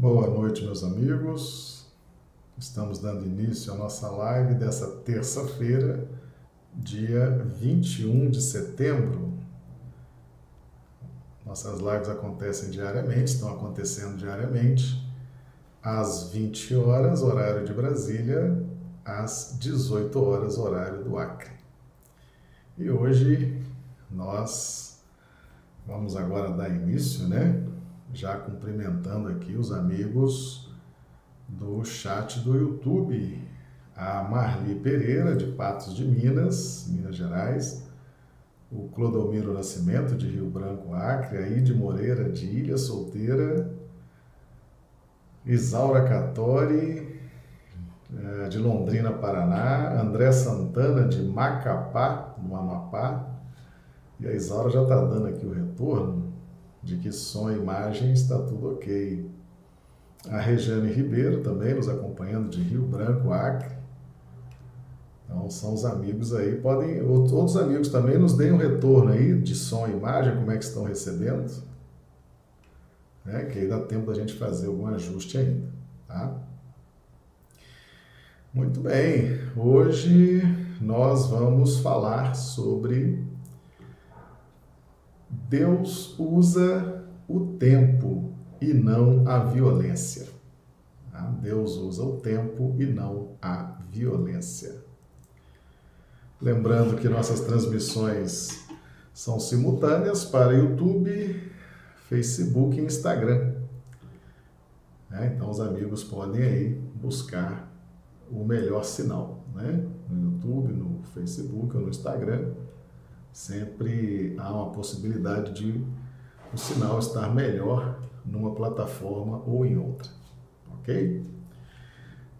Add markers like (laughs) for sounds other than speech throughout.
Boa noite, meus amigos. Estamos dando início à nossa live dessa terça-feira, dia 21 de setembro. Nossas lives acontecem diariamente, estão acontecendo diariamente, às 20 horas, horário de Brasília, às 18 horas, horário do Acre. E hoje nós vamos agora dar início, né? Já cumprimentando aqui os amigos do chat do YouTube, a Marli Pereira, de Patos de Minas, Minas Gerais, o Clodomiro Nascimento, de Rio Branco, Acre, a Ide Moreira, de Ilha Solteira, Isaura Catori, é, de Londrina, Paraná, André Santana de Macapá, no Amapá, e a Isaura já está dando aqui o retorno de que som e imagem está tudo ok. A Regiane Ribeiro também nos acompanhando de Rio Branco, Acre. Então são os amigos aí, podem, outros amigos também nos deem um retorno aí de som e imagem, como é que estão recebendo. Né? Que aí dá tempo da gente fazer algum ajuste ainda, tá? Muito bem, hoje nós vamos falar sobre Deus usa o tempo e não a violência. Tá? Deus usa o tempo e não a violência. Lembrando que nossas transmissões são simultâneas para YouTube, Facebook e Instagram. É, então os amigos podem aí buscar o melhor sinal, né? No YouTube, no Facebook ou no Instagram, sempre há uma possibilidade de o sinal estar melhor numa plataforma ou em outra, ok?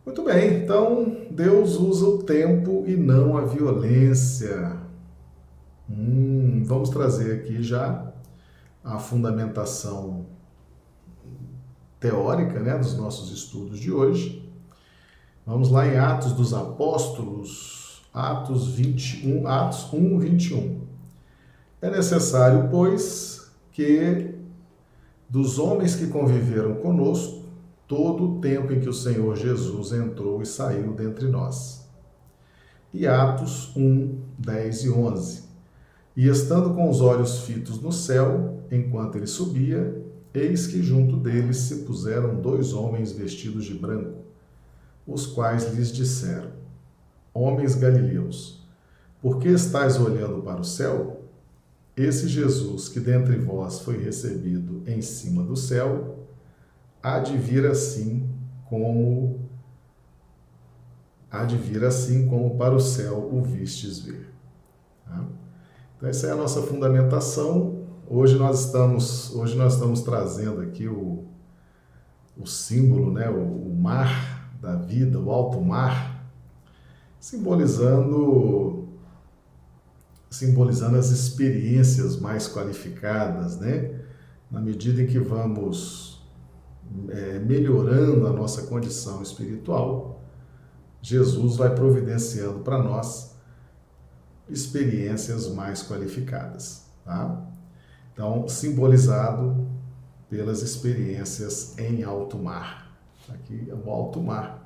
Muito bem, então Deus usa o tempo e não a violência. Hum, vamos trazer aqui já a fundamentação teórica né, dos nossos estudos de hoje. Vamos lá em Atos dos Apóstolos, Atos 21, Atos 1, 21. É necessário, pois, que dos homens que conviveram conosco, todo o tempo em que o Senhor Jesus entrou e saiu dentre nós. E Atos 1, 10 e 11. E estando com os olhos fitos no céu, enquanto ele subia, eis que junto deles se puseram dois homens vestidos de branco os quais lhes disseram: Homens galileus, por que estáis olhando para o céu? Esse Jesus que dentre vós foi recebido em cima do céu, há de vir assim como há de vir assim como para o céu o vistes vir. Tá? Então essa é a nossa fundamentação. Hoje nós estamos hoje nós estamos trazendo aqui o, o símbolo, né, o, o mar da vida, o alto mar, simbolizando simbolizando as experiências mais qualificadas, né? Na medida em que vamos é, melhorando a nossa condição espiritual, Jesus vai providenciando para nós experiências mais qualificadas, tá? Então, simbolizado pelas experiências em alto mar. Aqui é o alto mar.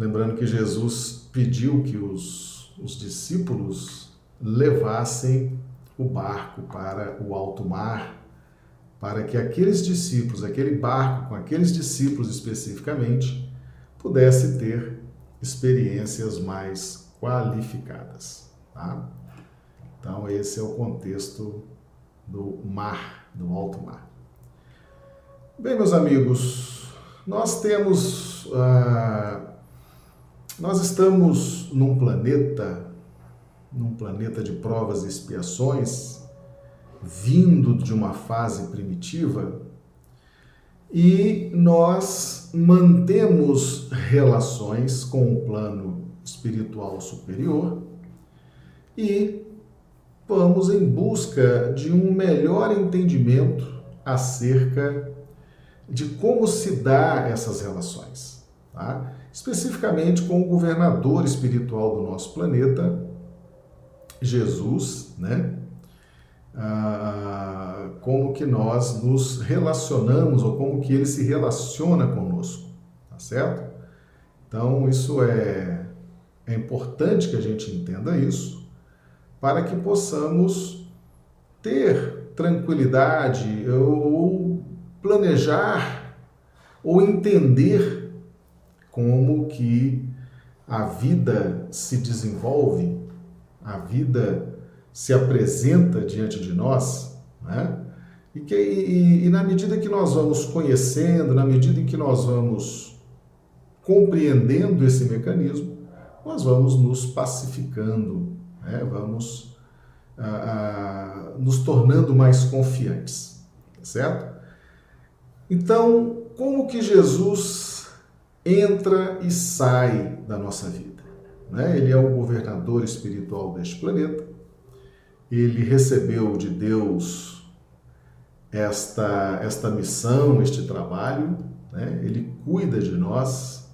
Lembrando que Jesus pediu que os, os discípulos levassem o barco para o alto mar, para que aqueles discípulos, aquele barco com aqueles discípulos especificamente, pudesse ter experiências mais qualificadas. Tá? Então, esse é o contexto do mar, do alto mar. Bem, meus amigos, nós temos. Ah, nós estamos num planeta, num planeta de provas e expiações, vindo de uma fase primitiva, e nós mantemos relações com o plano espiritual superior e vamos em busca de um melhor entendimento acerca de como se dá essas relações, tá? Especificamente com o governador espiritual do nosso planeta, Jesus, né? ah, como que nós nos relacionamos ou como que ele se relaciona conosco, tá certo? Então, isso é, é importante que a gente entenda isso para que possamos ter tranquilidade ou planejar ou entender como que a vida se desenvolve, a vida se apresenta diante de nós, né? E, que, e, e na medida que nós vamos conhecendo, na medida em que nós vamos compreendendo esse mecanismo, nós vamos nos pacificando, né? vamos ah, ah, nos tornando mais confiantes, certo? Então, como que Jesus entra e sai da nossa vida? Né? Ele é o governador espiritual deste planeta, ele recebeu de Deus esta, esta missão, este trabalho, né? ele cuida de nós,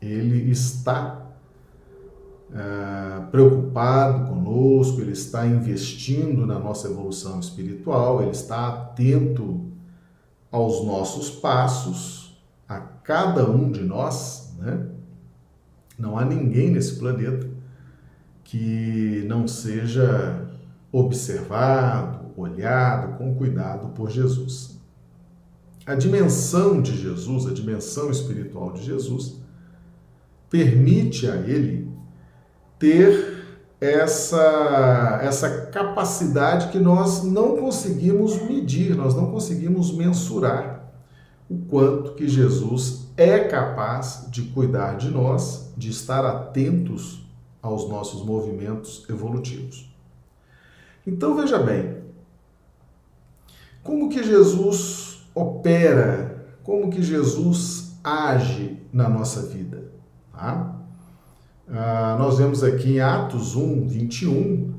ele está uh, preocupado conosco, ele está investindo na nossa evolução espiritual, ele está atento aos nossos passos, cada um de nós, né? Não há ninguém nesse planeta que não seja observado, olhado com cuidado por Jesus. A dimensão de Jesus, a dimensão espiritual de Jesus, permite a ele ter essa, essa capacidade que nós não conseguimos medir, nós não conseguimos mensurar o quanto que Jesus é capaz de cuidar de nós, de estar atentos aos nossos movimentos evolutivos. Então veja bem, como que Jesus opera, como que Jesus age na nossa vida. Tá? Ah, nós vemos aqui em Atos 1, 21,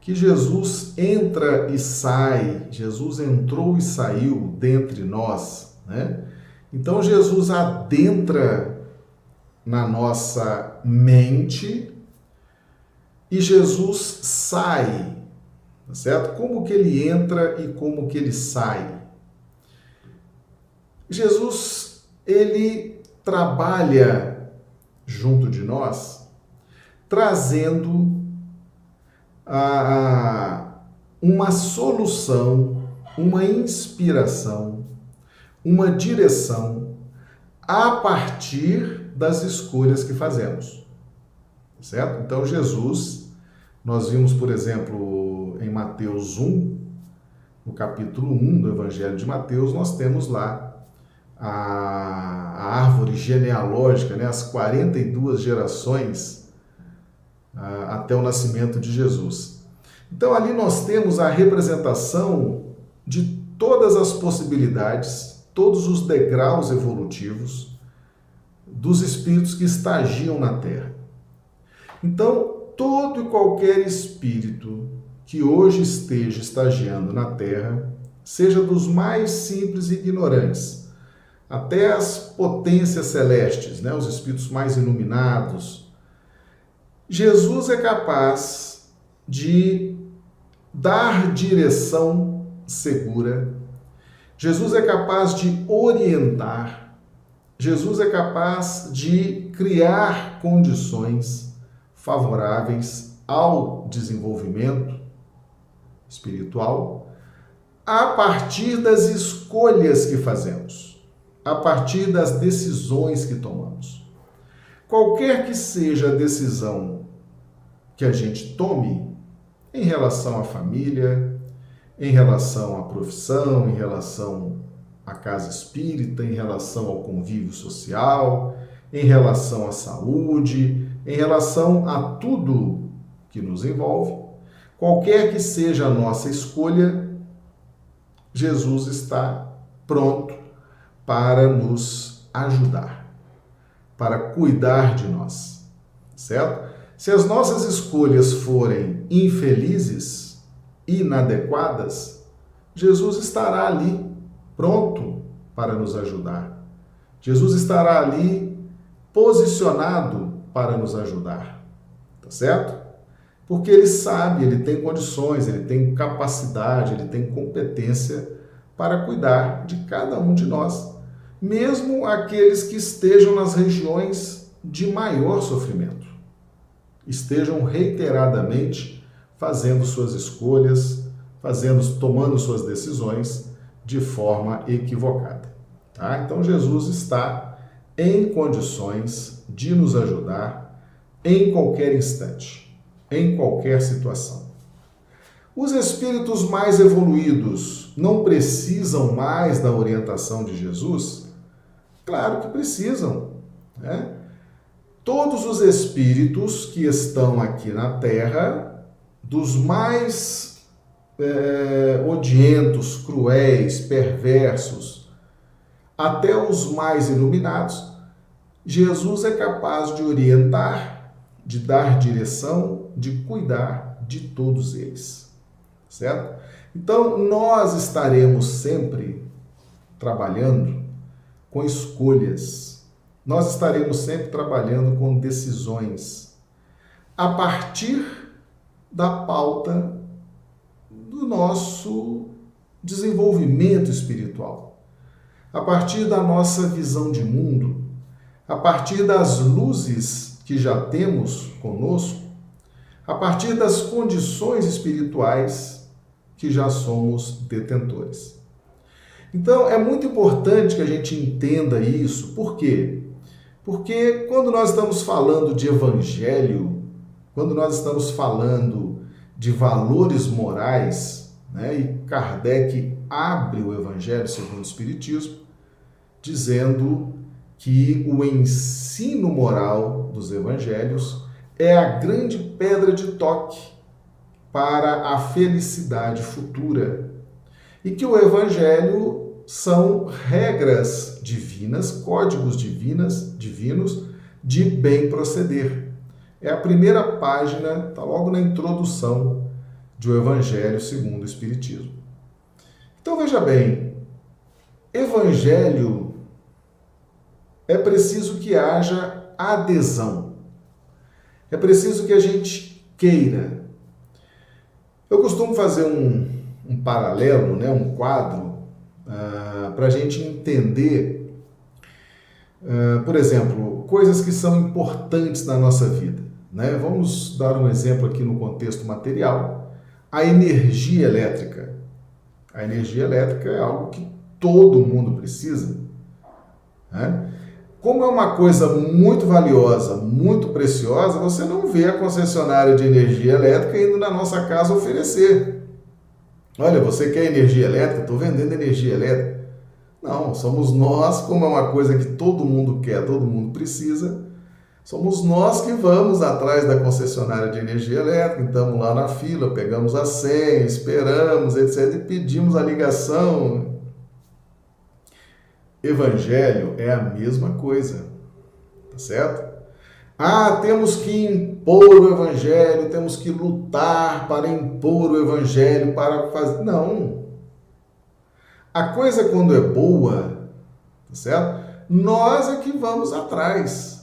que Jesus entra e sai, Jesus entrou e saiu dentre nós. Né? Então Jesus adentra na nossa mente e Jesus sai Tá certo? Como que ele entra e como que ele sai? Jesus, ele trabalha junto de nós, trazendo a, uma solução, uma inspiração, uma direção a partir das escolhas que fazemos. Certo? Então, Jesus, nós vimos, por exemplo, em Mateus 1, no capítulo 1 do Evangelho de Mateus, nós temos lá a, a árvore genealógica, né, as 42 gerações a, até o nascimento de Jesus. Então ali nós temos a representação de todas as possibilidades, todos os degraus evolutivos dos espíritos que estagiam na Terra. Então, todo e qualquer espírito que hoje esteja estagiando na Terra, seja dos mais simples e ignorantes, até as potências celestes, né, os espíritos mais iluminados, Jesus é capaz de dar direção segura, Jesus é capaz de orientar, Jesus é capaz de criar condições favoráveis ao desenvolvimento espiritual a partir das escolhas que fazemos, a partir das decisões que tomamos. Qualquer que seja a decisão que a gente tome em relação à família, em relação à profissão, em relação à casa espírita, em relação ao convívio social, em relação à saúde, em relação a tudo que nos envolve, Qualquer que seja a nossa escolha, Jesus está pronto para nos ajudar, para cuidar de nós, certo? Se as nossas escolhas forem infelizes, inadequadas, Jesus estará ali pronto para nos ajudar. Jesus estará ali posicionado para nos ajudar, tá certo? porque ele sabe, ele tem condições, ele tem capacidade, ele tem competência para cuidar de cada um de nós, mesmo aqueles que estejam nas regiões de maior sofrimento, estejam reiteradamente fazendo suas escolhas, fazendo, tomando suas decisões de forma equivocada. Tá? Então Jesus está em condições de nos ajudar em qualquer instante, em qualquer situação. Os espíritos mais evoluídos não precisam mais da orientação de Jesus? Claro que precisam. Né? Todos os espíritos que estão aqui na Terra, dos mais é, odientos, cruéis, perversos, até os mais iluminados, Jesus é capaz de orientar, de dar direção, de cuidar de todos eles. Certo? Então, nós estaremos sempre trabalhando com escolhas. Nós estaremos sempre trabalhando com decisões a partir da pauta do nosso desenvolvimento espiritual, a partir da nossa visão de mundo, a partir das luzes que já temos conosco, a partir das condições espirituais que já somos detentores. Então é muito importante que a gente entenda isso, por quê? Porque quando nós estamos falando de evangelho, quando nós estamos falando de valores morais, né, e Kardec abre o Evangelho segundo o Espiritismo, dizendo que o ensino moral dos evangelhos é a grande pedra de toque para a felicidade futura e que o evangelho são regras divinas, códigos divinas, divinos de bem proceder. É a primeira página, está logo na introdução de o Evangelho segundo o Espiritismo. Então veja bem, Evangelho é preciso que haja adesão. É preciso que a gente queira. Eu costumo fazer um, um paralelo, né, um quadro, uh, ah, para a gente entender, uh, por exemplo, coisas que são importantes na nossa vida. Né? Vamos dar um exemplo aqui no contexto material: a energia elétrica. A energia elétrica é algo que todo mundo precisa. Né? Como é uma coisa muito valiosa, muito preciosa, você não vê a concessionária de energia elétrica indo na nossa casa oferecer. Olha, você quer energia elétrica? Estou vendendo energia elétrica. Não, somos nós, como é uma coisa que todo mundo quer, todo mundo precisa, somos nós que vamos atrás da concessionária de energia elétrica, estamos lá na fila, pegamos a senha, esperamos, etc., e pedimos a ligação, Evangelho é a mesma coisa, tá certo? Ah, temos que impor o evangelho, temos que lutar para impor o evangelho, para fazer. Não. A coisa, quando é boa, tá certo? Nós é que vamos atrás.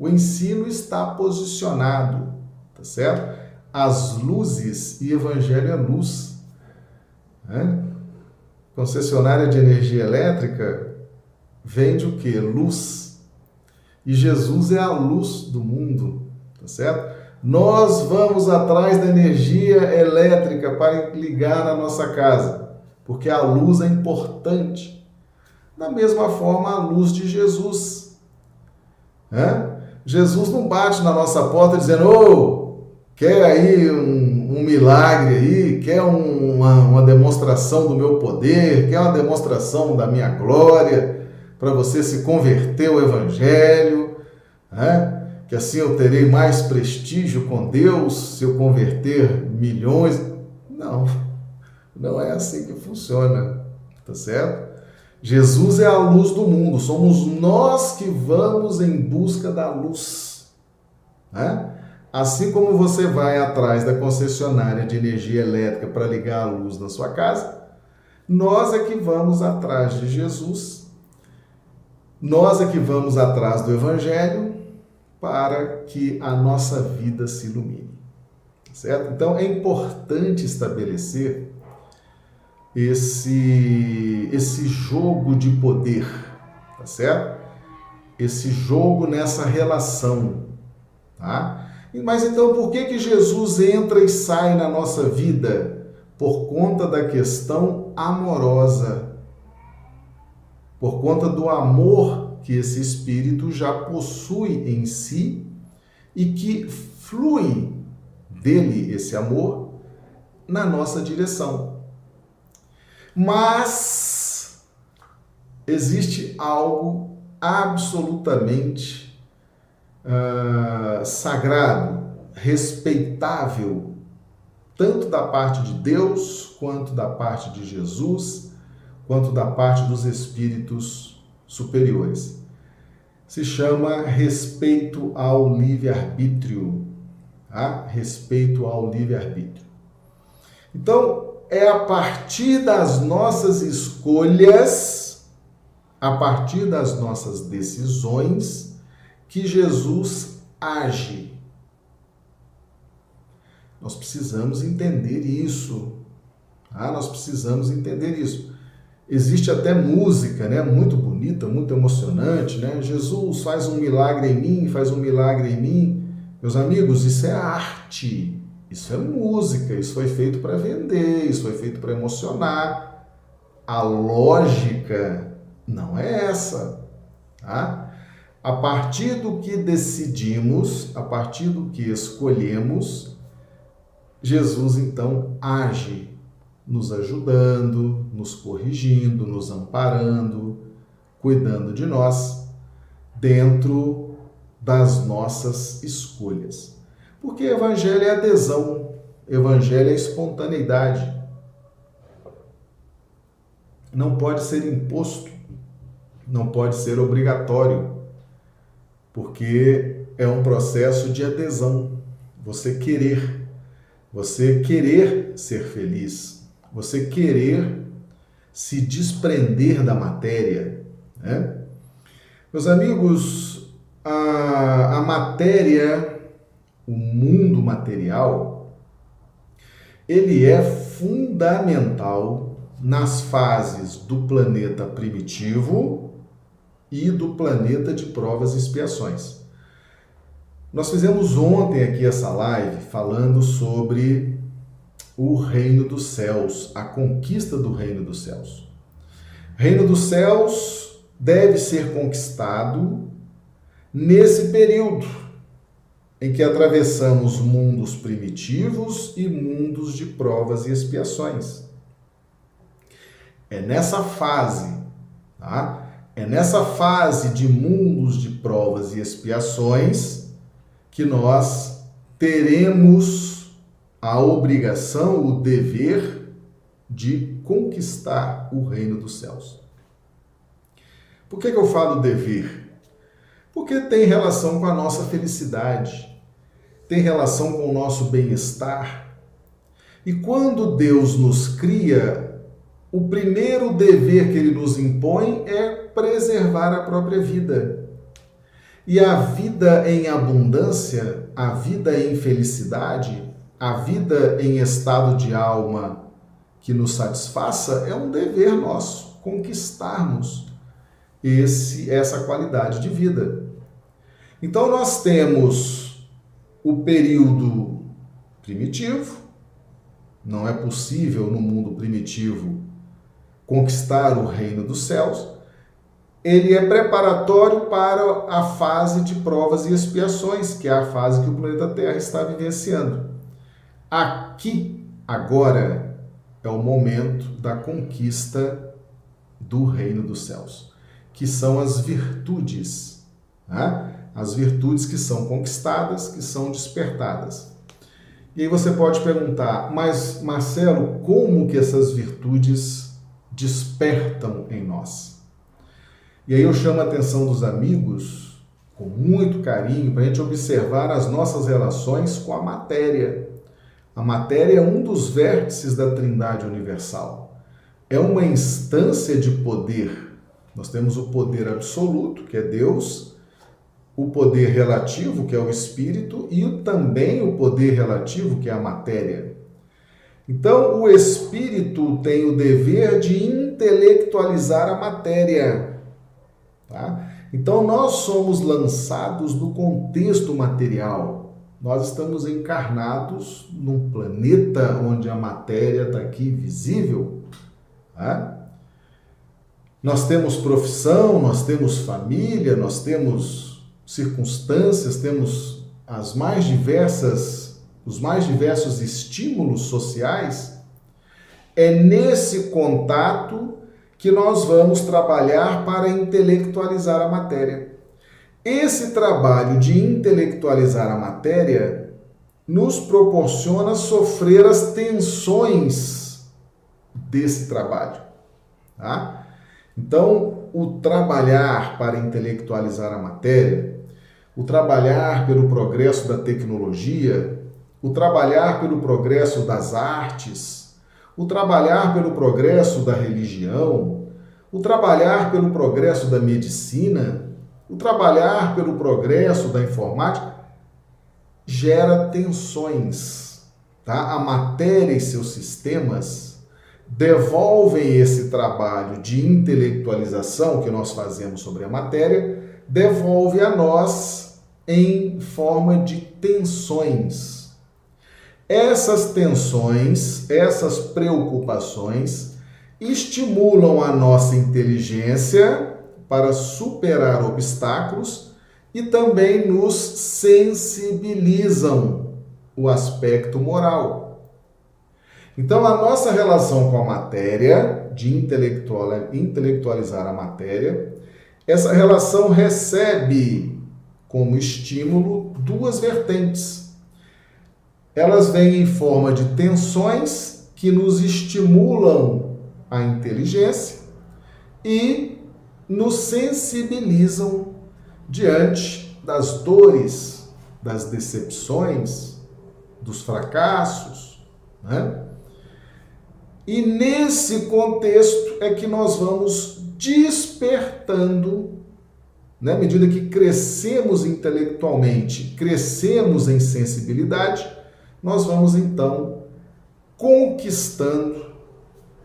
O ensino está posicionado, tá certo? As luzes e evangelho é luz. Né? concessionária de energia elétrica vende o que? Luz. E Jesus é a luz do mundo, tá certo? Nós vamos atrás da energia elétrica para ligar na nossa casa, porque a luz é importante. Da mesma forma, a luz de Jesus. É? Jesus não bate na nossa porta dizendo: Ô, oh, quer aí um um milagre aí, quer uma, uma demonstração do meu poder, quer uma demonstração da minha glória, para você se converter ao Evangelho, né? que assim eu terei mais prestígio com Deus se eu converter milhões. Não, não é assim que funciona, tá certo? Jesus é a luz do mundo, somos nós que vamos em busca da luz. Né? Assim como você vai atrás da concessionária de energia elétrica para ligar a luz na sua casa, nós é que vamos atrás de Jesus, nós é que vamos atrás do Evangelho para que a nossa vida se ilumine. certo? Então é importante estabelecer esse esse jogo de poder, tá certo? Esse jogo nessa relação, tá? Mas então por que que Jesus entra e sai na nossa vida? Por conta da questão amorosa. Por conta do amor que esse espírito já possui em si e que flui dele esse amor na nossa direção. Mas existe algo absolutamente uh, sagrado, respeitável, tanto da parte de Deus, quanto da parte de Jesus, quanto da parte dos espíritos superiores. Se chama respeito ao livre-arbítrio. Tá? Respeito ao livre-arbítrio. Então, é a partir das nossas escolhas, a partir das nossas decisões, que Jesus age. Nós precisamos entender isso. Tá? Nós precisamos entender isso. Existe até música, né? Muito bonita, muito emocionante, né? Jesus faz um milagre em mim, faz um milagre em mim. Meus amigos, isso é arte. Isso é música, isso foi feito para vender, isso foi feito para emocionar. A lógica não é essa, tá? A partir do que decidimos, a partir do que escolhemos, Jesus então age, nos ajudando, nos corrigindo, nos amparando, cuidando de nós, dentro das nossas escolhas. Porque evangelho é adesão, evangelho é espontaneidade. Não pode ser imposto, não pode ser obrigatório, porque é um processo de adesão. Você querer, você querer ser feliz, você querer se desprender da matéria. Né? Meus amigos, a, a matéria o mundo material, ele é fundamental nas fases do planeta primitivo e do planeta de provas e expiações. Nós fizemos ontem aqui essa live falando sobre o reino dos céus, a conquista do reino dos céus. Reino dos céus deve ser conquistado nesse período em que atravessamos mundos primitivos e mundos de provas e expiações. É nessa fase, tá? É nessa fase de mundos de provas e expiações que nós teremos a obrigação, o dever de conquistar o reino dos céus. Por que, que eu falo dever? Porque tem relação com a nossa felicidade tem relação com o nosso bem-estar. E quando Deus nos cria, o primeiro dever que ele nos impõe é preservar a própria vida. E a vida em abundância, a vida em felicidade, a vida em estado de alma que nos satisfaça é um dever nosso conquistarmos esse essa qualidade de vida. Então nós temos o período primitivo. Não é possível no mundo primitivo conquistar o reino dos céus. Ele é preparatório para a fase de provas e expiações, que é a fase que o planeta Terra está vivenciando. Aqui, agora, é o momento da conquista do reino dos céus, que são as virtudes. Né? As virtudes que são conquistadas, que são despertadas. E aí você pode perguntar, mas Marcelo, como que essas virtudes despertam em nós? E aí eu chamo a atenção dos amigos, com muito carinho, para a gente observar as nossas relações com a matéria. A matéria é um dos vértices da Trindade Universal. É uma instância de poder. Nós temos o poder absoluto, que é Deus, o poder relativo, que é o espírito, e também o poder relativo, que é a matéria. Então, o espírito tem o dever de intelectualizar a matéria. Tá? Então, nós somos lançados no contexto material. Nós estamos encarnados num planeta onde a matéria está aqui visível. Tá? Nós temos profissão, nós temos família, nós temos circunstâncias, temos as mais diversas os mais diversos estímulos sociais, é nesse contato que nós vamos trabalhar para intelectualizar a matéria. Esse trabalho de intelectualizar a matéria nos proporciona sofrer as tensões desse trabalho. Tá? Então, o trabalhar para intelectualizar a matéria, o trabalhar pelo progresso da tecnologia, o trabalhar pelo progresso das artes, o trabalhar pelo progresso da religião, o trabalhar pelo progresso da medicina, o trabalhar pelo progresso da informática, gera tensões. Tá? A matéria e seus sistemas devolvem esse trabalho de intelectualização que nós fazemos sobre a matéria, devolve a nós em forma de tensões essas tensões, essas preocupações estimulam a nossa inteligência para superar obstáculos e também nos sensibilizam o aspecto moral. Então, a nossa relação com a matéria, de intelectualizar a matéria, essa relação recebe como estímulo duas vertentes elas vêm em forma de tensões que nos estimulam a inteligência e nos sensibilizam diante das dores, das decepções, dos fracassos, né? E nesse contexto é que nós vamos despertando, na né? medida que crescemos intelectualmente, crescemos em sensibilidade, nós vamos então conquistando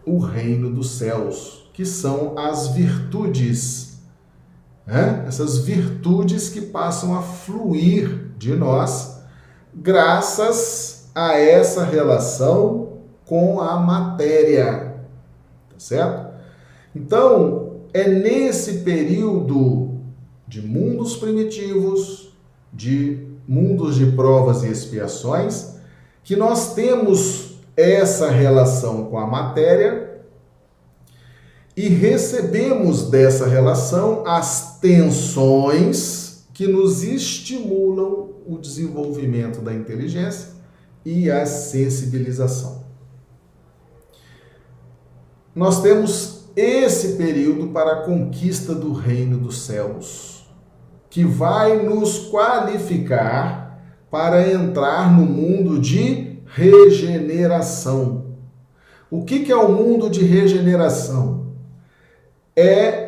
o reino dos céus, que são as virtudes. Né? Essas virtudes que passam a fluir de nós, graças a essa relação com a matéria. Tá certo? Então, é nesse período de mundos primitivos, de mundos de provas e expiações, que nós temos essa relação com a matéria e recebemos dessa relação as tensões que nos estimulam o desenvolvimento da inteligência e a sensibilização. Nós temos esse período para a conquista do reino dos céus, que vai nos qualificar para entrar no mundo de regeneração. O que, é o mundo de regeneração? É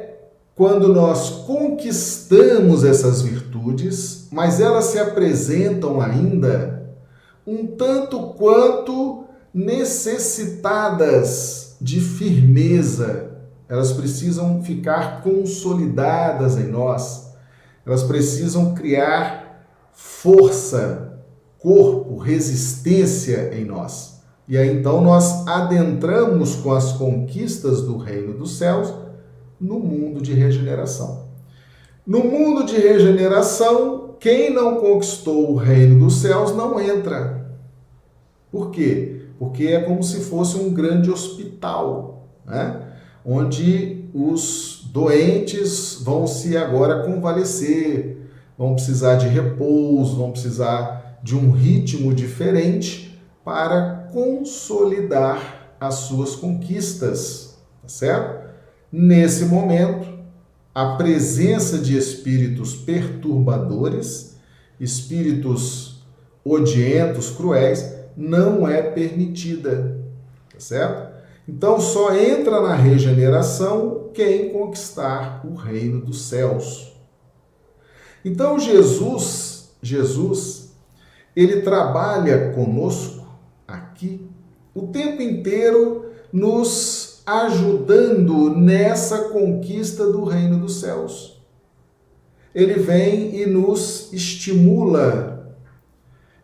quando nós conquistamos essas virtudes, mas elas se apresentam ainda um tanto quanto necessitadas de firmeza. Elas precisam ficar consolidadas em nós. Elas precisam criar força, corpo, resistência em nós. E aí então nós adentramos com as conquistas do reino dos céus no mundo de regeneração. No mundo de regeneração, quem não conquistou o reino dos céus não entra. Por quê? Porque é como se fosse um grande hospital, né? Onde os doentes vão se agora convalescer, vão precisar de repouso, vão precisar de um ritmo diferente para consolidar as suas conquistas, tá certo? Nesse momento, a presença de espíritos perturbadores, espíritos odientos, cruéis, não é permitida, tá certo? Então só entra na regeneração quem conquistar o reino dos céus. Então Jesus, Jesus, ele trabalha conosco aqui o tempo inteiro nos ajudando nessa conquista do reino dos céus. Ele vem e nos estimula,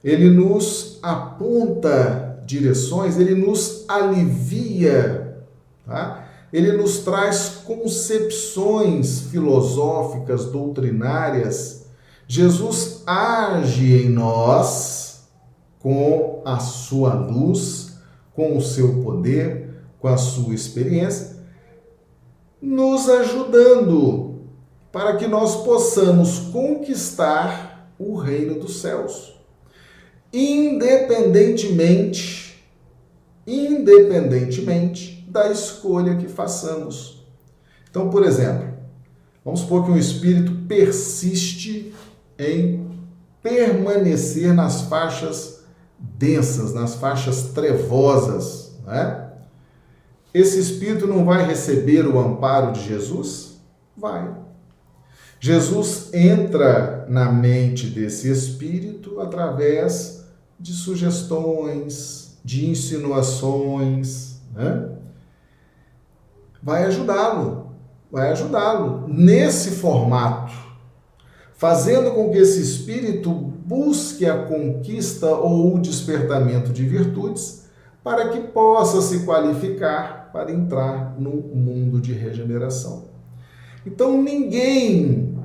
ele nos aponta direções, ele nos alivia, tá? ele nos traz concepções filosóficas, doutrinárias. Jesus age em nós com a sua luz, com o seu poder, com a sua experiência, nos ajudando para que nós possamos conquistar o reino dos céus, independentemente, independentemente da escolha que façamos. Então, por exemplo, vamos supor que um espírito persiste em permanecer nas faixas densas, nas faixas trevosas, né? Esse espírito não vai receber o amparo de Jesus? Vai. Jesus entra na mente desse espírito através de sugestões, de insinuações, né? vai ajudá-lo, vai ajudá-lo nesse formato, fazendo com que esse espírito busque a conquista ou o despertamento de virtudes para que possa se qualificar para entrar no mundo de regeneração. Então ninguém,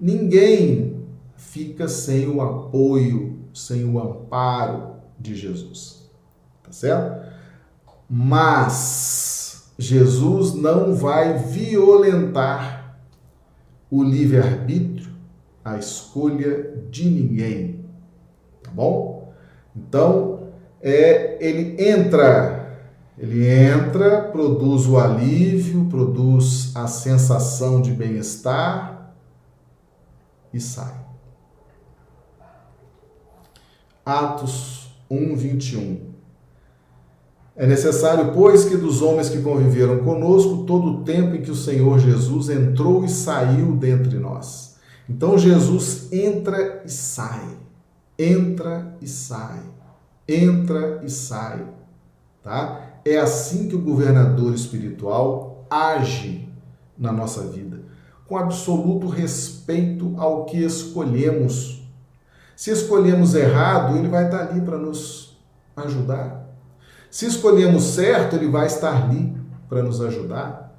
ninguém fica sem o apoio, sem o amparo de Jesus. Tá certo? Mas Jesus não vai violentar o livre-arbítrio, a escolha de ninguém. Tá bom? Então, é, ele entra, ele entra, produz o alívio, produz a sensação de bem-estar e sai. Atos 1, 21. É necessário, pois, que dos homens que conviveram conosco, todo o tempo em que o Senhor Jesus entrou e saiu dentre nós. Então Jesus entra e sai, entra e sai, entra e sai, tá? É assim que o governador espiritual age na nossa vida, com absoluto respeito ao que escolhemos. Se escolhemos errado, ele vai estar ali para nos ajudar. Se escolhemos certo, ele vai estar ali para nos ajudar.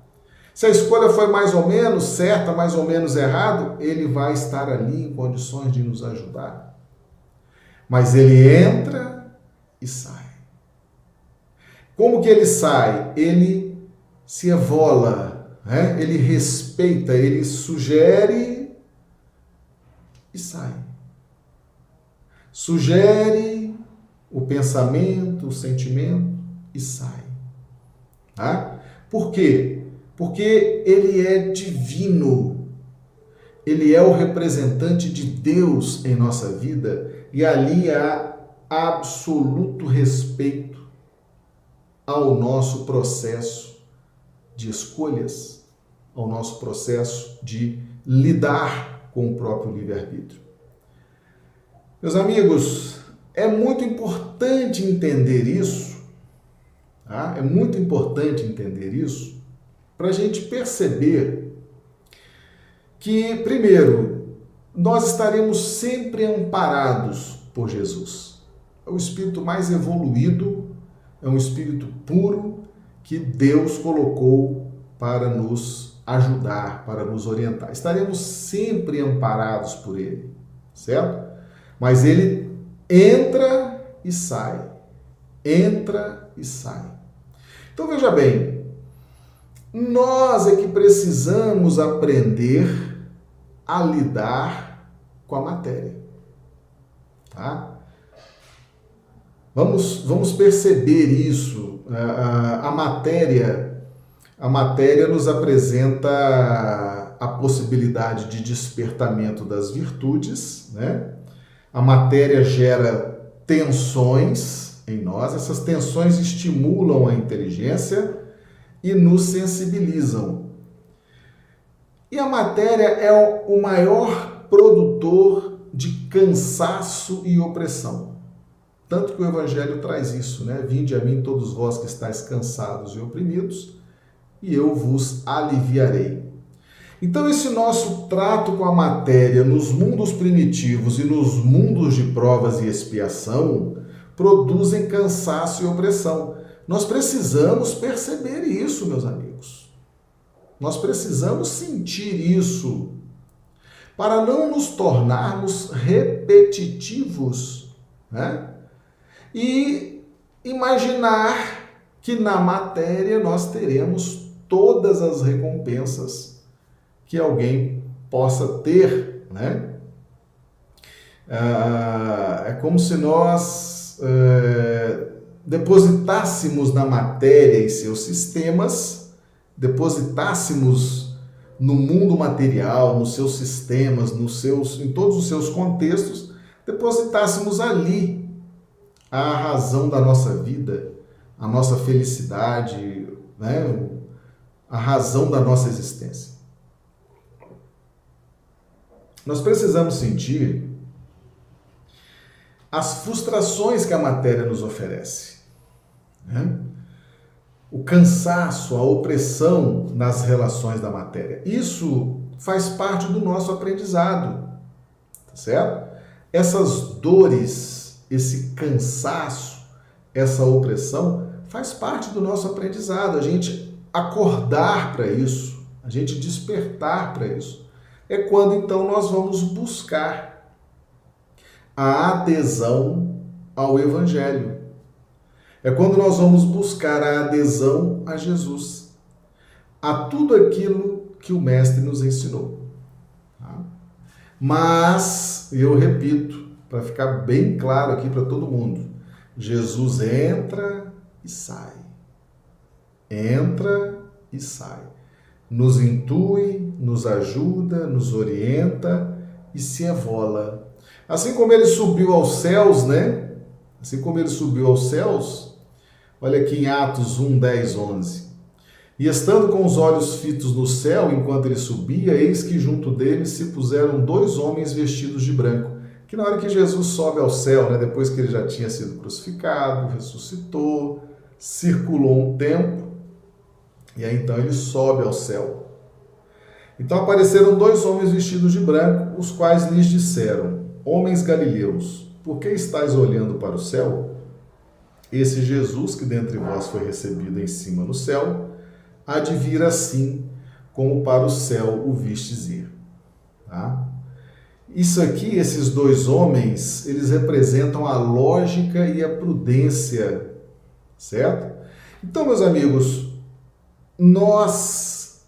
Se a escolha foi mais ou menos certa, mais ou menos errado, ele vai estar ali em condições de nos ajudar. Mas ele entra e sai. Como que ele sai? Ele se evola, né? ele respeita, ele sugere e sai. Sugere o pensamento, o sentimento e sai. Tá? Por quê? Porque ele é divino. Ele é o representante de Deus em nossa vida e ali há absoluto respeito ao nosso processo de escolhas, ao nosso processo de lidar com o próprio livre-arbítrio. Meus amigos, é muito importante entender isso, tá? é muito importante entender isso, para a gente perceber que, primeiro, nós estaremos sempre amparados por Jesus. É o espírito mais evoluído, é um espírito puro que Deus colocou para nos ajudar, para nos orientar. Estaremos sempre amparados por Ele, certo? Mas Ele entra e sai. Entra e sai. Então veja bem, nós é que precisamos aprender a lidar com a matéria. Tá? Vamos, vamos perceber isso. A, a, a matéria, a matéria nos apresenta a possibilidade de despertamento das virtudes, né? A matéria gera tensões em nós, essas tensões estimulam a inteligência e nos sensibilizam. E a matéria é o maior produtor de cansaço e opressão. Tanto que o Evangelho traz isso, né? Vinde a mim todos vós que estáis cansados e oprimidos, e eu vos aliviarei. Então, esse nosso trato com a matéria nos mundos primitivos e nos mundos de provas e expiação produzem cansaço e opressão. Nós precisamos perceber isso, meus amigos. Nós precisamos sentir isso para não nos tornarmos repetitivos, né? E imaginar que na matéria nós teremos todas as recompensas que alguém possa ter, né? Ah, é como se nós é, depositássemos na matéria e seus sistemas, depositássemos no mundo material, nos seus sistemas, nos seus, em todos os seus contextos, depositássemos ali a razão da nossa vida, a nossa felicidade, né? a razão da nossa existência. Nós precisamos sentir as frustrações que a matéria nos oferece. Né? O cansaço, a opressão nas relações da matéria. Isso faz parte do nosso aprendizado, tá certo? Essas dores, esse cansaço, essa opressão faz parte do nosso aprendizado. A gente acordar para isso, a gente despertar para isso é quando então nós vamos buscar a adesão ao Evangelho. É quando nós vamos buscar a adesão a Jesus, a tudo aquilo que o Mestre nos ensinou. Tá? Mas, eu repito, para ficar bem claro aqui para todo mundo, Jesus entra e sai. Entra e sai nos intui, nos ajuda, nos orienta e se evola. Assim como ele subiu aos céus, né? Assim como ele subiu aos céus, olha aqui em Atos 1, 10, 11. E estando com os olhos fitos no céu, enquanto ele subia, eis que junto dele se puseram dois homens vestidos de branco. Que na hora que Jesus sobe ao céu, né, depois que ele já tinha sido crucificado, ressuscitou, circulou um tempo, e aí então ele sobe ao céu. Então apareceram dois homens vestidos de branco, os quais lhes disseram: Homens galileus, por que estáis olhando para o céu? Esse Jesus que dentre vós foi recebido em cima no céu, há de vir assim como para o céu o vistes ir. Tá? Isso aqui, esses dois homens, eles representam a lógica e a prudência, certo? Então, meus amigos, nós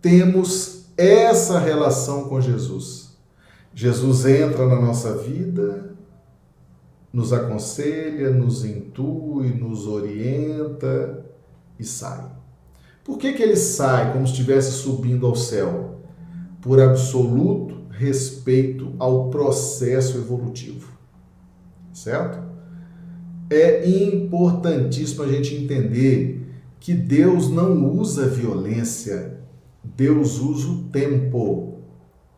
temos essa relação com Jesus. Jesus entra na nossa vida, nos aconselha, nos intui, nos orienta e sai. Por que, que ele sai como se estivesse subindo ao céu? Por absoluto respeito ao processo evolutivo. Certo? É importantíssimo a gente entender que Deus não usa violência, Deus usa o tempo.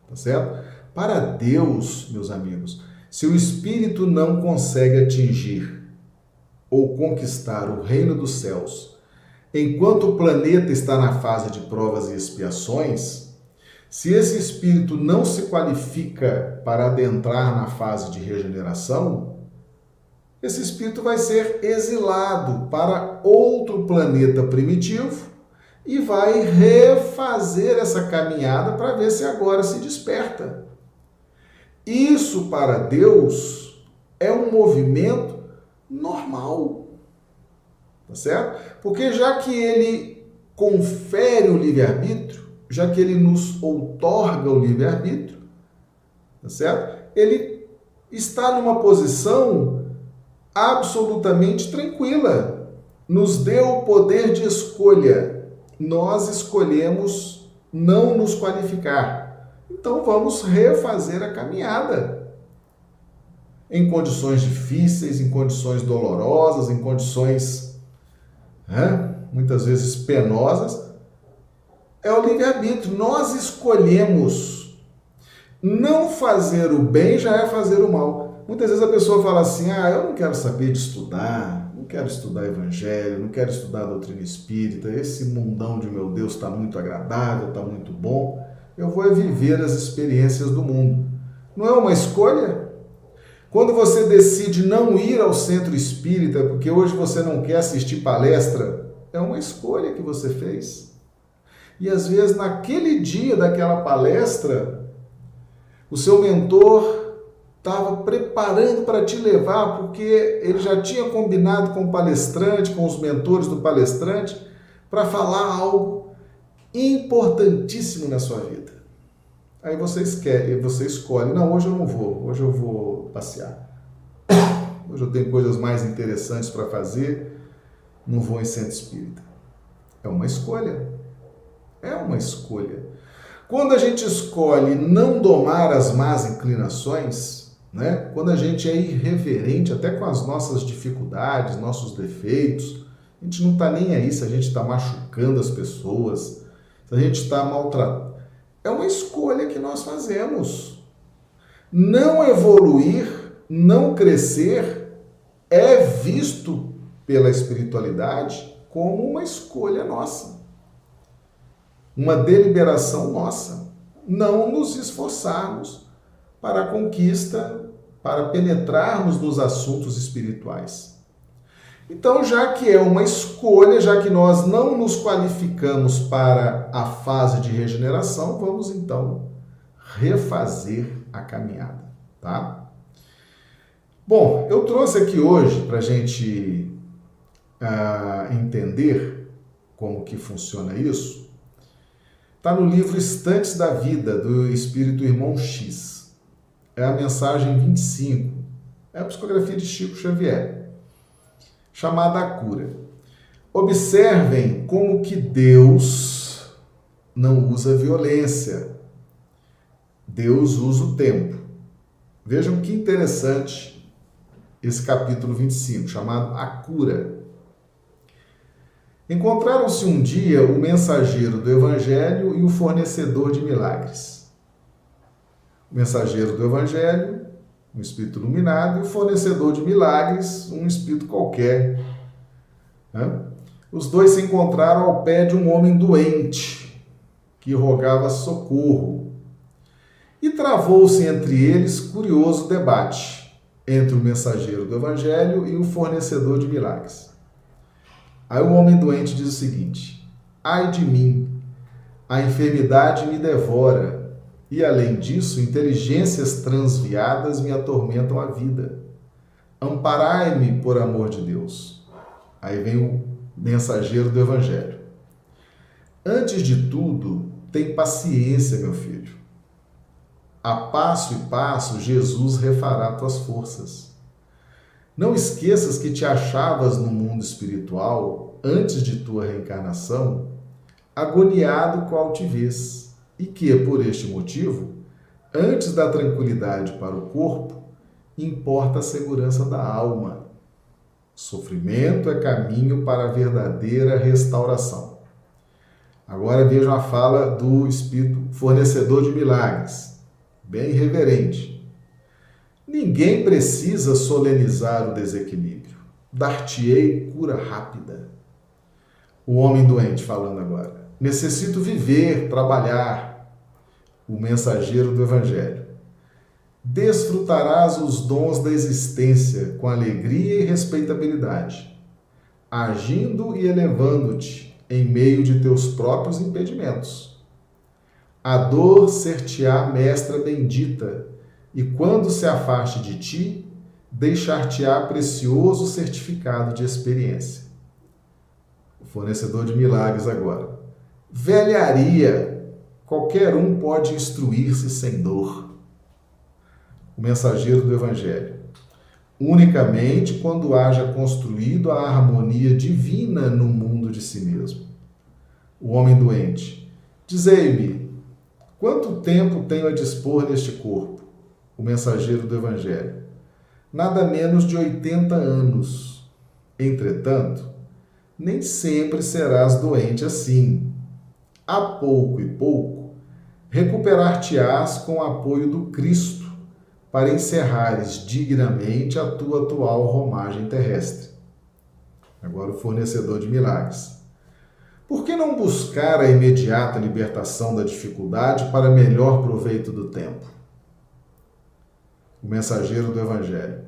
Tá certo? Para Deus, meus amigos, se o espírito não consegue atingir ou conquistar o reino dos céus, enquanto o planeta está na fase de provas e expiações, se esse espírito não se qualifica para adentrar na fase de regeneração, esse espírito vai ser exilado para outro planeta primitivo e vai refazer essa caminhada para ver se agora se desperta. Isso para Deus é um movimento normal. Tá certo? Porque já que ele confere o livre-arbítrio, já que ele nos outorga o livre-arbítrio, tá certo? Ele está numa posição absolutamente tranquila. Nos deu o poder de escolha. Nós escolhemos não nos qualificar. Então vamos refazer a caminhada. Em condições difíceis, em condições dolorosas, em condições né, muitas vezes penosas, é o livre-arbítrio. Nós escolhemos. Não fazer o bem já é fazer o mal. Muitas vezes a pessoa fala assim: ah, eu não quero saber de estudar, não quero estudar evangelho, não quero estudar doutrina espírita, esse mundão de meu Deus está muito agradável, está muito bom. Eu vou viver as experiências do mundo. Não é uma escolha? Quando você decide não ir ao centro espírita porque hoje você não quer assistir palestra, é uma escolha que você fez. E às vezes, naquele dia daquela palestra, o seu mentor estava preparando para te levar, porque ele já tinha combinado com o palestrante, com os mentores do palestrante, para falar algo importantíssimo na sua vida. Aí você, esquece, você escolhe, não, hoje eu não vou, hoje eu vou passear. (coughs) Hoje eu tenho coisas mais interessantes para fazer, não vou em centro espírita. É uma escolha. É uma escolha. Quando a gente escolhe não domar as más inclinações, né? quando a gente é irreverente até com as nossas dificuldades, nossos defeitos, a gente não está nem aí se a gente está machucando as pessoas, se a gente está maltratando. É uma escolha que nós fazemos. Não evoluir, não crescer, é visto pela espiritualidade como uma escolha nossa uma deliberação nossa, não nos esforçarmos para a conquista, para penetrarmos nos assuntos espirituais. Então, já que é uma escolha, já que nós não nos qualificamos para a fase de regeneração, vamos então refazer a caminhada, tá? Bom, eu trouxe aqui hoje para a gente uh, entender como que funciona isso, Está no livro Estantes da Vida, do Espírito Irmão X. É a mensagem 25. É a psicografia de Chico Xavier, chamada A Cura. Observem como que Deus não usa violência. Deus usa o tempo. Vejam que interessante esse capítulo 25, chamado A Cura. Encontraram-se um dia o mensageiro do Evangelho e o fornecedor de milagres. Mensageiro do Evangelho, um espírito iluminado, e o fornecedor de milagres, um espírito qualquer. Os dois se encontraram ao pé de um homem doente que rogava socorro. E travou-se entre eles curioso debate entre o mensageiro do Evangelho e o fornecedor de milagres. Aí o homem doente diz o seguinte: Ai de mim, a enfermidade me devora, e além disso, inteligências transviadas me atormentam a vida. Amparai-me por amor de Deus. Aí vem o mensageiro do Evangelho. Antes de tudo, tem paciência, meu filho. A passo e passo, Jesus refará tuas forças. Não esqueças que te achavas no mundo espiritual antes de tua reencarnação, agoniado com altivez, e que, por este motivo, antes da tranquilidade para o corpo, importa a segurança da alma. Sofrimento é caminho para a verdadeira restauração. Agora vejam a fala do Espírito fornecedor de milagres, bem reverente. Ninguém precisa solenizar o desequilíbrio. Dar-te-ei cura rápida. O homem doente falando agora. Necessito viver, trabalhar. O mensageiro do Evangelho. Desfrutarás os dons da existência com alegria e respeitabilidade, agindo e elevando-te em meio de teus próprios impedimentos. A dor ser-te-á mestra bendita e quando se afaste de ti, deixar-te-á precioso certificado de experiência. O fornecedor de milagres agora. Velharia, qualquer um pode instruir-se sem dor. O mensageiro do Evangelho. Unicamente quando haja construído a harmonia divina no mundo de si mesmo. O homem doente. Dizei-me, quanto tempo tenho a dispor neste corpo? o mensageiro do Evangelho. Nada menos de 80 anos. Entretanto, nem sempre serás doente assim. A pouco e pouco, recuperar-te-ás com o apoio do Cristo, para encerrares dignamente a tua atual romagem terrestre. Agora, o fornecedor de milagres. Por que não buscar a imediata libertação da dificuldade para melhor proveito do tempo? O mensageiro do Evangelho.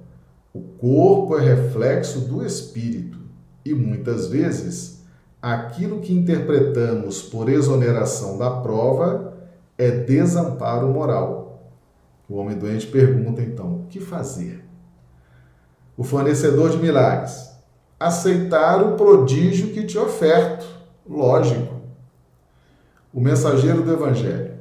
O corpo é reflexo do espírito e muitas vezes aquilo que interpretamos por exoneração da prova é desamparo moral. O homem doente pergunta então: o que fazer? O fornecedor de milagres: aceitar o prodígio que te oferto. Lógico. O mensageiro do Evangelho: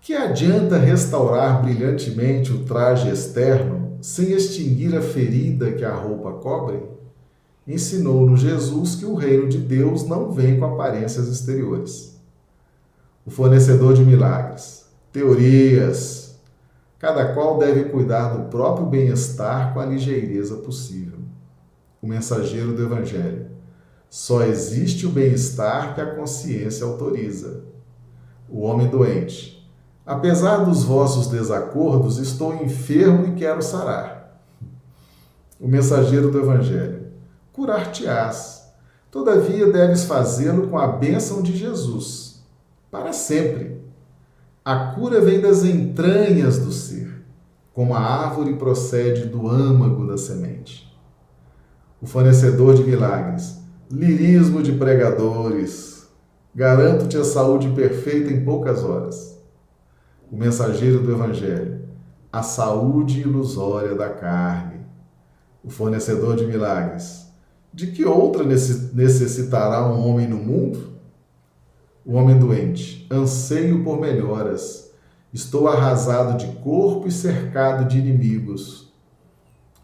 que adianta restaurar brilhantemente o traje externo sem extinguir a ferida que a roupa cobre? Ensinou-nos Jesus que o reino de Deus não vem com aparências exteriores o fornecedor de milagres, teorias. Cada qual deve cuidar do próprio bem-estar com a ligeireza possível. O mensageiro do Evangelho. Só existe o bem-estar que a consciência autoriza. O homem doente. Apesar dos vossos desacordos, estou enfermo e quero sarar. O mensageiro do Evangelho. Curar-te-ás. Todavia deves fazê-lo com a bênção de Jesus para sempre. A cura vem das entranhas do ser, como a árvore procede do âmago da semente. O fornecedor de milagres, lirismo de pregadores, garanto-te a saúde perfeita em poucas horas. O mensageiro do Evangelho, a saúde ilusória da carne. O fornecedor de milagres, de que outra necessitará um homem no mundo? O homem doente, anseio por melhoras. Estou arrasado de corpo e cercado de inimigos.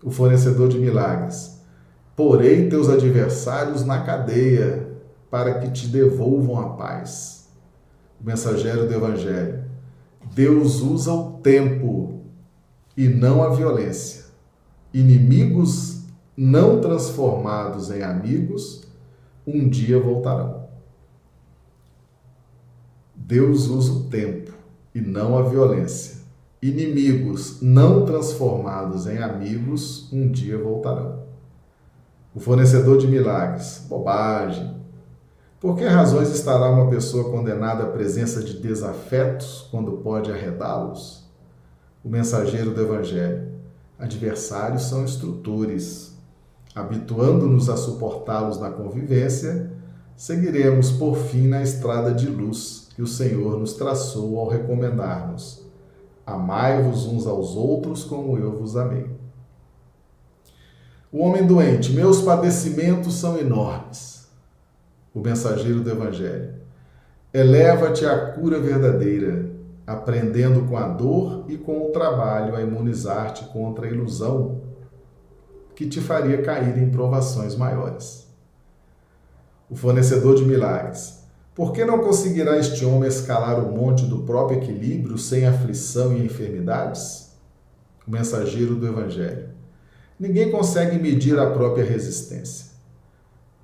O fornecedor de milagres. Porei teus adversários na cadeia, para que te devolvam a paz. O mensageiro do Evangelho. Deus usa o tempo e não a violência. Inimigos não transformados em amigos, um dia voltarão. Deus usa o tempo e não a violência. Inimigos não transformados em amigos um dia voltarão. O fornecedor de milagres, bobagem. Por que razões estará uma pessoa condenada à presença de desafetos quando pode arredá-los? O mensageiro do Evangelho. Adversários são instrutores. Habituando-nos a suportá-los na convivência, seguiremos por fim na estrada de luz que o Senhor nos traçou ao recomendar-nos: Amai-vos uns aos outros como eu vos amei. O homem doente, meus padecimentos são enormes. O mensageiro do Evangelho, eleva-te à cura verdadeira, aprendendo com a dor e com o trabalho a imunizar-te contra a ilusão que te faria cair em provações maiores. O fornecedor de milagres, por que não conseguirá este homem escalar o monte do próprio equilíbrio sem aflição e enfermidades? O mensageiro do Evangelho. Ninguém consegue medir a própria resistência.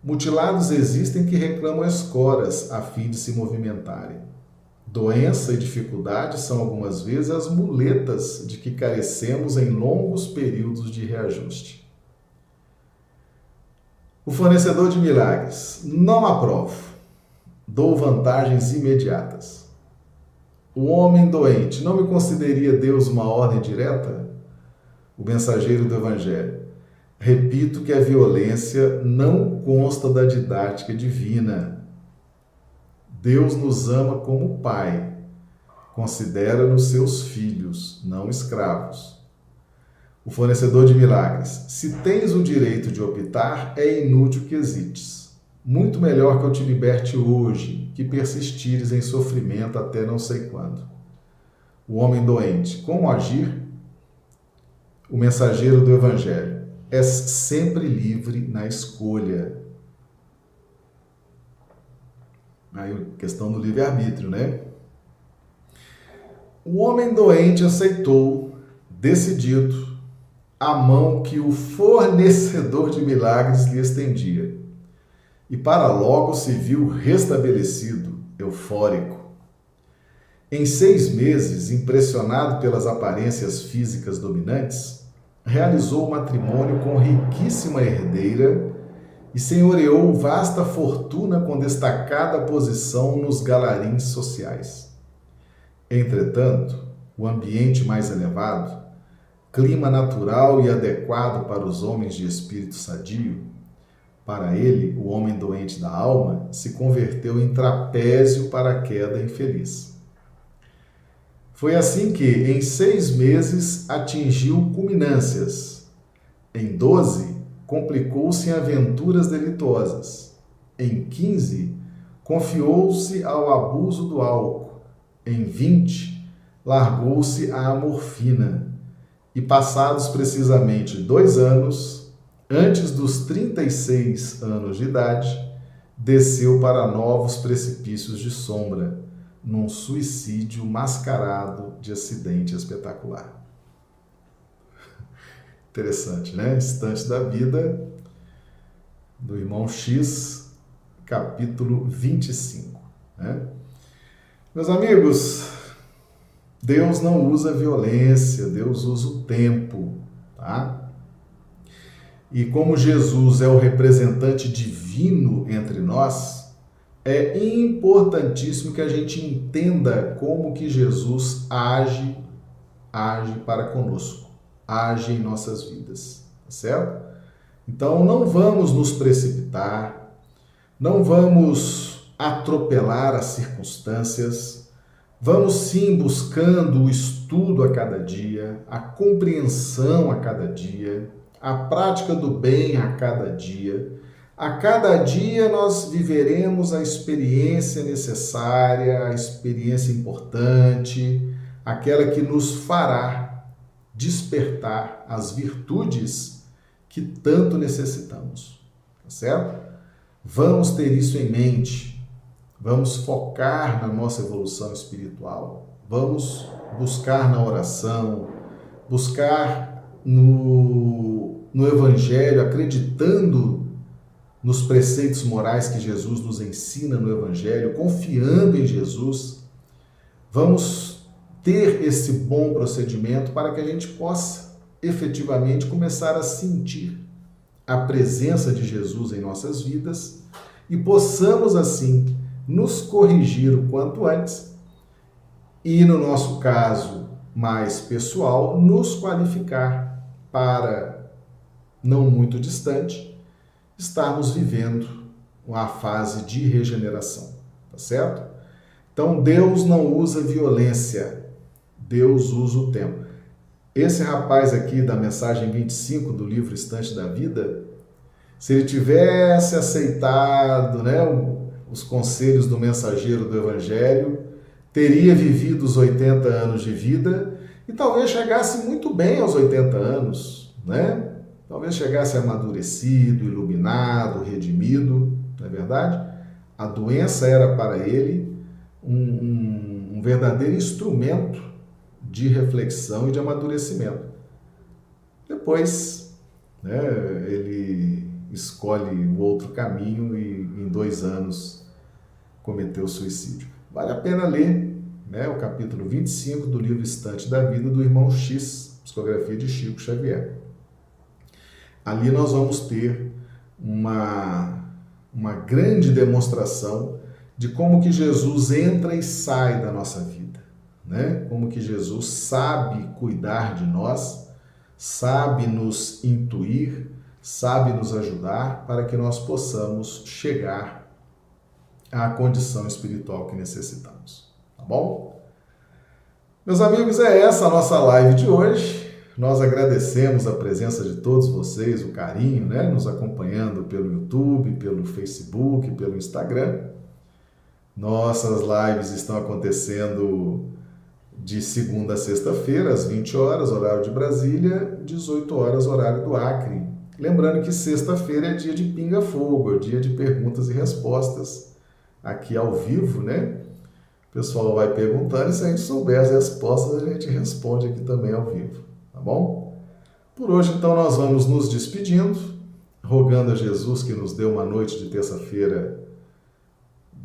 Mutilados existem que reclamam escoras a fim de se movimentarem. Doença e dificuldade são algumas vezes as muletas de que carecemos em longos períodos de reajuste. O fornecedor de milagres. Não aprovo dou vantagens imediatas. O homem doente não me consideraria Deus uma ordem direta? O mensageiro do Evangelho. Repito que a violência não consta da didática divina. Deus nos ama como Pai. Considera-nos seus filhos, não escravos. O fornecedor de milagres. Se tens o direito de optar, é inútil que hesites. Muito melhor que eu te liberte hoje, que persistires em sofrimento até não sei quando. O homem doente, como agir? O mensageiro do Evangelho, é sempre livre na escolha. Aí, questão do livre-arbítrio, né? O homem doente aceitou, decidido, a mão que o fornecedor de milagres lhe estendia e para logo se viu restabelecido, eufórico. Em seis meses, impressionado pelas aparências físicas dominantes, realizou o matrimônio com riquíssima herdeira e senhoreou vasta fortuna com destacada posição nos galarins sociais. Entretanto, o ambiente mais elevado, clima natural e adequado para os homens de espírito sadio, para ele, o homem doente da alma, se converteu em trapézio para a queda infeliz. Foi assim que, em seis meses, atingiu culminâncias. Em doze, complicou-se em aventuras delitosas. Em quinze, confiou-se ao abuso do álcool. Em vinte, largou-se à morfina. E passados precisamente dois anos, antes dos 36 anos de idade, desceu para novos precipícios de sombra num suicídio mascarado de acidente espetacular. (laughs) Interessante, né? Instante da vida do irmão X, capítulo 25. Né? Meus amigos, Deus não usa violência, Deus usa o tempo, tá? E como Jesus é o representante divino entre nós, é importantíssimo que a gente entenda como que Jesus age, age para conosco, age em nossas vidas, tá certo? Então não vamos nos precipitar, não vamos atropelar as circunstâncias, vamos sim buscando o estudo a cada dia, a compreensão a cada dia, a prática do bem a cada dia a cada dia nós viveremos a experiência necessária, a experiência importante, aquela que nos fará despertar as virtudes que tanto necessitamos. Tá certo? Vamos ter isso em mente. Vamos focar na nossa evolução espiritual. Vamos buscar na oração, buscar no, no Evangelho, acreditando nos preceitos morais que Jesus nos ensina no Evangelho, confiando em Jesus, vamos ter esse bom procedimento para que a gente possa efetivamente começar a sentir a presença de Jesus em nossas vidas e possamos assim nos corrigir o quanto antes e, no nosso caso mais pessoal, nos qualificar para, não muito distante, estarmos vivendo uma fase de regeneração, tá certo? Então Deus não usa violência, Deus usa o tempo. Esse rapaz aqui da mensagem 25 do livro Estante da Vida, se ele tivesse aceitado né, os conselhos do mensageiro do Evangelho, teria vivido os 80 anos de vida e talvez chegasse muito bem aos 80 anos, né? Talvez chegasse amadurecido, iluminado, redimido, não é verdade? A doença era para ele um, um, um verdadeiro instrumento de reflexão e de amadurecimento. Depois, né, ele escolhe o outro caminho e em dois anos cometeu suicídio. Vale a pena ler né, o capítulo 25 do livro Estante da Vida do irmão X, psicografia de Chico Xavier. Ali nós vamos ter uma, uma grande demonstração de como que Jesus entra e sai da nossa vida, né? Como que Jesus sabe cuidar de nós, sabe nos intuir, sabe nos ajudar para que nós possamos chegar à condição espiritual que necessitamos, tá bom? Meus amigos, é essa a nossa live de hoje. Nós agradecemos a presença de todos vocês, o carinho, né? Nos acompanhando pelo YouTube, pelo Facebook, pelo Instagram. Nossas lives estão acontecendo de segunda a sexta-feira, às 20 horas, horário de Brasília, 18 horas, horário do Acre. Lembrando que sexta-feira é dia de pinga-fogo, é dia de perguntas e respostas aqui ao vivo, né? O pessoal vai perguntando e se a gente souber as respostas, a gente responde aqui também ao vivo bom? Por hoje, então, nós vamos nos despedindo, rogando a Jesus que nos dê uma noite de terça-feira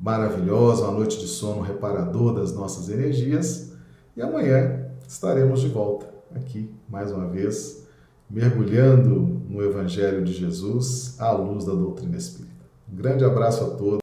maravilhosa, uma noite de sono reparador das nossas energias. E amanhã estaremos de volta aqui mais uma vez, mergulhando no Evangelho de Jesus à luz da doutrina espírita. Um grande abraço a todos.